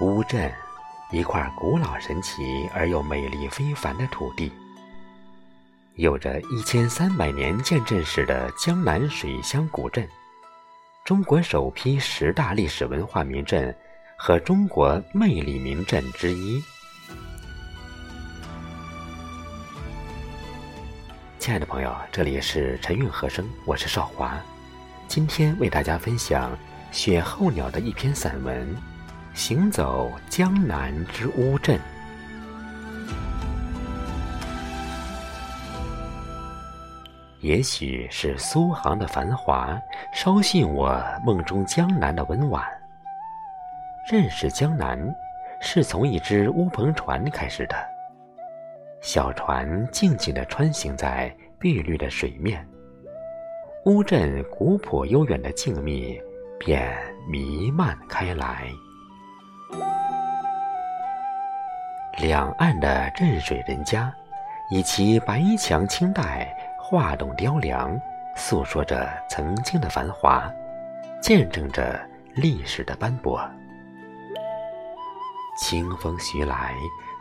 乌镇，一块古老神奇而又美丽非凡的土地，有着一千三百年建镇史的江南水乡古镇，中国首批十大历史文化名镇和中国魅力名镇之一。亲爱的朋友，这里是晨韵和声，我是少华，今天为大家分享雪候鸟的一篇散文。行走江南之乌镇，也许是苏杭的繁华，稍逊我梦中江南的温婉。认识江南，是从一只乌篷船开始的。小船静静地穿行在碧绿的水面，乌镇古朴悠远的静谧便弥漫开来。两岸的镇水人家，以其白墙青黛、画栋雕梁，诉说着曾经的繁华，见证着历史的斑驳。清风徐来，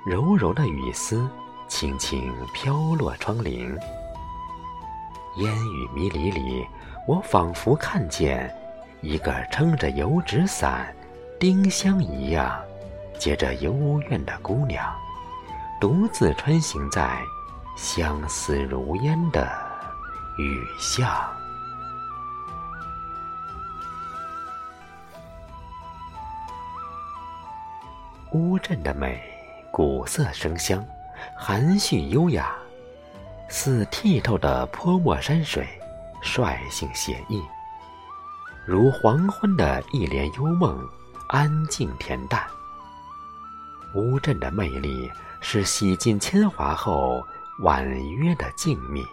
柔柔的雨丝轻轻飘落窗棂。烟雨迷离里，我仿佛看见一个撑着油纸伞、丁香一样。接着幽怨的姑娘，独自穿行在相思如烟的雨巷。乌镇的美，古色生香，含蓄优雅，似剔透的泼墨山水，率性写意，如黄昏的一帘幽梦，安静恬淡。乌镇的魅力是洗尽铅华后婉约的静谧。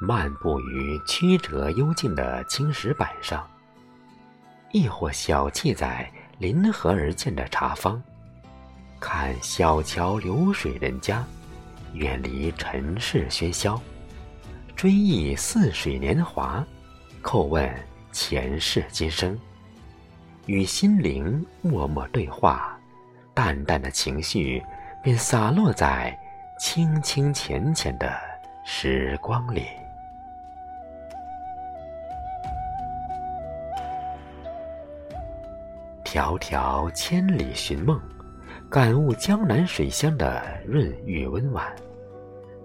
漫步于曲折幽静的青石板上，亦或小憩在临河而建的茶坊，看小桥流水人家，远离尘世喧嚣，追忆似水年华，叩问前世今生。与心灵默默对话，淡淡的情绪便洒落在清清浅浅的时光里。迢迢千里寻梦，感悟江南水乡的润玉温婉，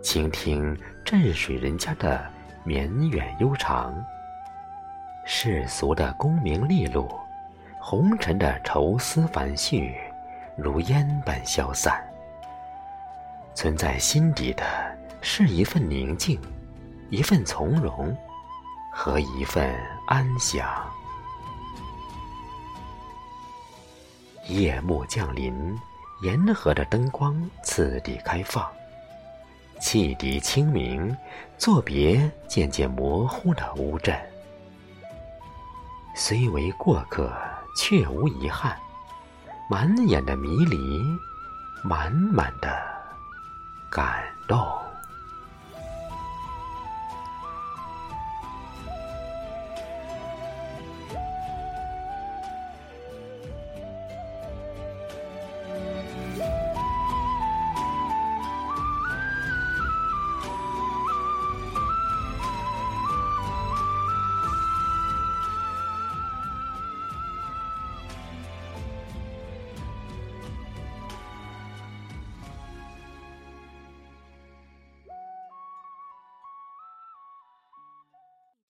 倾听镇水人家的绵远悠长，世俗的功名利禄。红尘的愁思烦绪，如烟般消散。存在心底的是一份宁静，一份从容，和一份安详。夜幕降临，沿河的灯光次第开放，汽笛清明，作别渐渐模糊的乌镇。虽为过客。却无遗憾，满眼的迷离，满满的感动。